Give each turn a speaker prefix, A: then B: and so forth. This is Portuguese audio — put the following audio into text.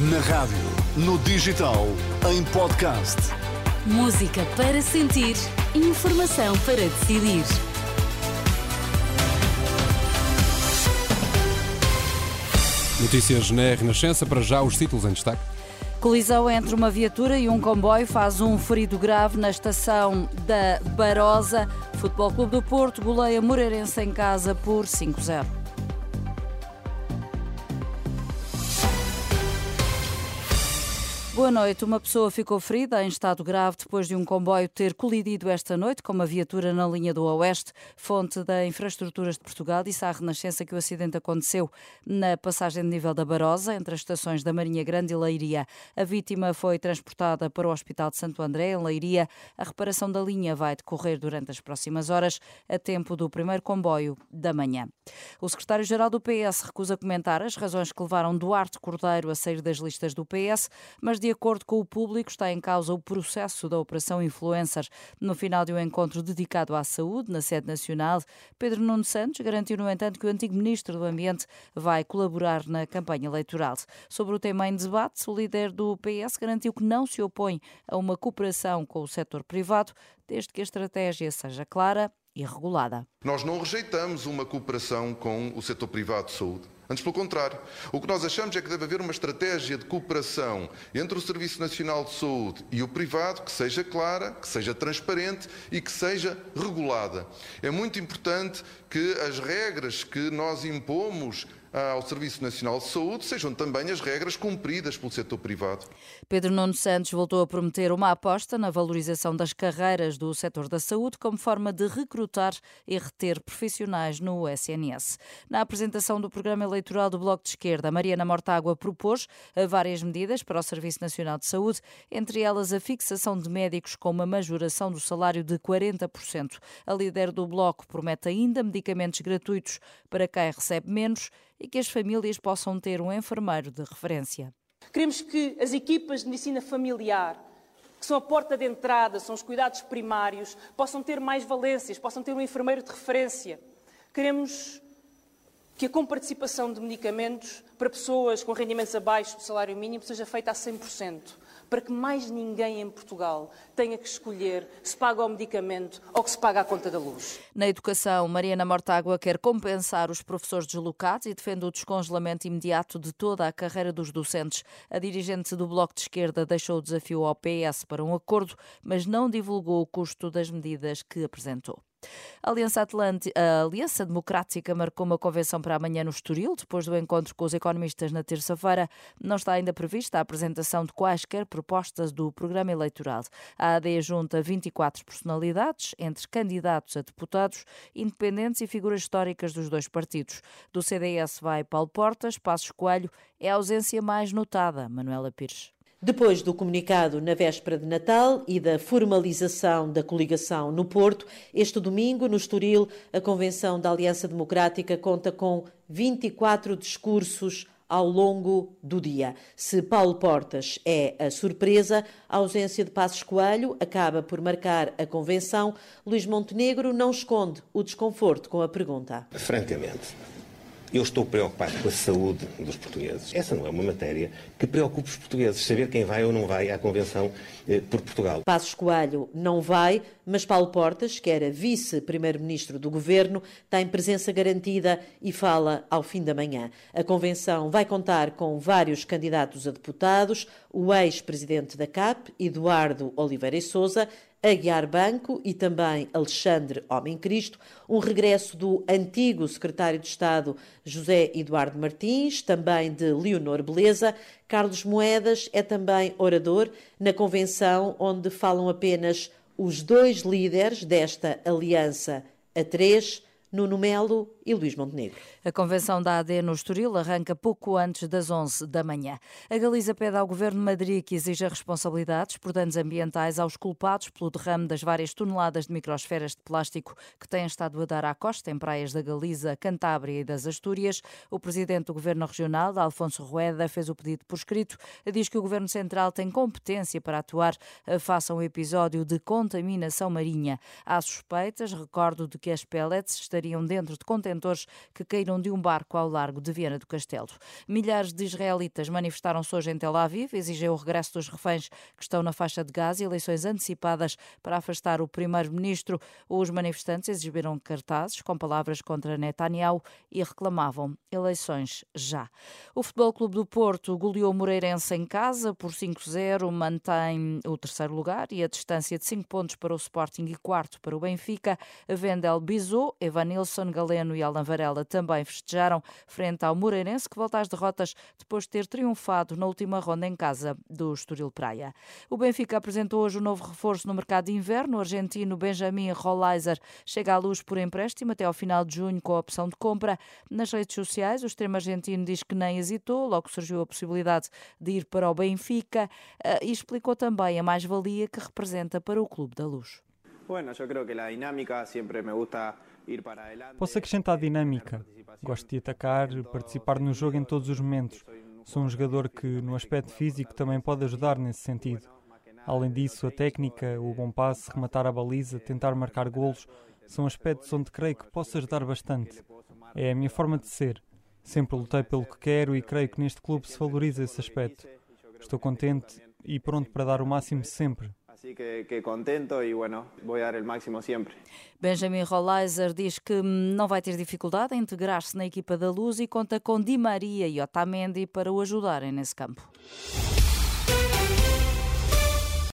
A: Na rádio, no digital, em podcast.
B: Música para sentir, informação para decidir.
C: Notícias na Renascença, para já os títulos em destaque.
D: Colisão entre uma viatura e um comboio faz um ferido grave na estação da Barosa. Futebol Clube do Porto goleia Moreirense em casa por 5-0. Boa noite. Uma pessoa ficou ferida em estado grave depois de um comboio ter colidido esta noite com uma viatura na linha do Oeste. Fonte da Infraestruturas de Portugal disse à Renascença que o acidente aconteceu na passagem de nível da Barosa, entre as estações da Marinha Grande e Leiria. A vítima foi transportada para o Hospital de Santo André, em Leiria. A reparação da linha vai decorrer durante as próximas horas, a tempo do primeiro comboio da manhã. O secretário-geral do PS recusa comentar as razões que levaram Duarte Cordeiro a sair das listas do PS, mas de acordo com o público, está em causa o processo da Operação Influencers. No final de um encontro dedicado à saúde, na sede nacional, Pedro Nuno Santos garantiu, no entanto, que o antigo ministro do Ambiente vai colaborar na campanha eleitoral. Sobre o tema em debate, o líder do PS garantiu que não se opõe a uma cooperação com o setor privado, desde que a estratégia seja clara e regulada.
E: Nós não rejeitamos uma cooperação com o setor privado de saúde. Antes, pelo contrário. O que nós achamos é que deve haver uma estratégia de cooperação entre o Serviço Nacional de Saúde e o privado que seja clara, que seja transparente e que seja regulada. É muito importante que as regras que nós impomos ao Serviço Nacional de Saúde sejam também as regras cumpridas pelo setor privado.
D: Pedro Nuno Santos voltou a prometer uma aposta na valorização das carreiras do setor da saúde como forma de recrutar e reter profissionais no SNS. Na apresentação do programa eleitoral do Bloco de Esquerda, Mariana Mortágua propôs várias medidas para o Serviço Nacional de Saúde, entre elas a fixação de médicos com uma majoração do salário de 40%. A líder do Bloco promete ainda medicamentos gratuitos para quem recebe menos e que as famílias possam ter um enfermeiro de referência.
F: Queremos que as equipas de medicina familiar, que são a porta de entrada, são os cuidados primários, possam ter mais valências, possam ter um enfermeiro de referência. Queremos que a comparticipação de medicamentos para pessoas com rendimentos abaixo do salário mínimo seja feita a 100% para que mais ninguém em Portugal tenha que escolher se paga o medicamento ou que se paga a conta da luz.
D: Na educação, Mariana Mortágua quer compensar os professores deslocados e defende o descongelamento imediato de toda a carreira dos docentes. A dirigente do Bloco de Esquerda deixou o desafio ao PS para um acordo, mas não divulgou o custo das medidas que apresentou. A Aliança, Atlântica, a Aliança Democrática marcou uma convenção para amanhã no Estoril, depois do encontro com os economistas na terça-feira. Não está ainda prevista a apresentação de quaisquer propostas do programa eleitoral. A AD junta 24 personalidades, entre candidatos a deputados, independentes e figuras históricas dos dois partidos. Do CDS vai Paulo Portas, Passos Coelho é a ausência mais notada, Manuela Pires.
G: Depois do comunicado na véspera de Natal e da formalização da coligação no Porto, este domingo, no Estoril, a Convenção da Aliança Democrática conta com 24 discursos ao longo do dia. Se Paulo Portas é a surpresa, a ausência de Passos Coelho acaba por marcar a convenção. Luís Montenegro não esconde o desconforto com a pergunta.
H: Francamente, eu estou preocupado com a saúde dos portugueses. Essa não é uma matéria que preocupe os portugueses, saber quem vai ou não vai à Convenção eh, por Portugal.
G: Passos Coelho não vai, mas Paulo Portas, que era vice-primeiro-ministro do governo, tem presença garantida e fala ao fim da manhã. A Convenção vai contar com vários candidatos a deputados, o ex-presidente da CAP, Eduardo Oliveira e Souza, Aguiar Banco e também Alexandre Homem Cristo, um regresso do antigo secretário de Estado José Eduardo Martins, também de Leonor Beleza. Carlos Moedas é também orador na convenção onde falam apenas os dois líderes desta aliança a três, Nuno Melo e Luís Montenegro.
D: A convenção da AD no Estoril arranca pouco antes das 11 da manhã. A Galiza pede ao Governo de Madrid que exija responsabilidades por danos ambientais aos culpados pelo derrame das várias toneladas de microsferas de plástico que têm estado a dar à costa em praias da Galiza, Cantábria e das Astúrias. O presidente do Governo Regional, Alfonso Rueda, fez o pedido por escrito. Diz que o Governo Central tem competência para atuar face a um episódio de contaminação marinha. Há suspeitas, recordo, de que as pellets estariam dentro de contentores que caíram de um barco ao largo de Viena do Castelo. Milhares de israelitas manifestaram-se hoje em Tel Aviv, exigiram o regresso dos reféns que estão na faixa de Gaza e eleições antecipadas para afastar o primeiro-ministro. Os manifestantes exibiram cartazes com palavras contra Netanyahu e reclamavam eleições já. O Futebol Clube do Porto goleou Moreirense em casa por 5-0, mantém o terceiro lugar e a distância de 5 pontos para o Sporting e quarto para o Benfica. Vendel Bizot, Evanilson Galeno e Alan Varela também festejaram frente ao Moreirense, que volta às derrotas depois de ter triunfado na última ronda em casa do Estoril Praia. O Benfica apresentou hoje o um novo reforço no mercado de inverno. O argentino Benjamin Rolleiser chega à luz por empréstimo até ao final de junho com a opção de compra. Nas redes sociais, o extremo argentino diz que nem hesitou, logo surgiu a possibilidade de ir para o Benfica eh, e explicou também a mais-valia que representa para o Clube da Luz.
I: Posso acrescentar dinâmica. Gosto de atacar, participar no jogo em todos os momentos. Sou um jogador que, no aspecto físico, também pode ajudar nesse sentido. Além disso, a técnica, o bom passe, rematar a baliza, tentar marcar golos, são aspectos onde creio que posso ajudar bastante. É a minha forma de ser. Sempre lutei pelo que quero e creio que neste clube se valoriza esse aspecto. Estou contente e pronto para dar o máximo sempre.
J: Así que, que, contento y bueno, voy a dar el máximo siempre.
D: Benjamin Rolleiser diz que não vai ter dificuldade em integrar-se na equipa da Luz e conta com Di Maria e Otamendi para o ajudarem nesse campo.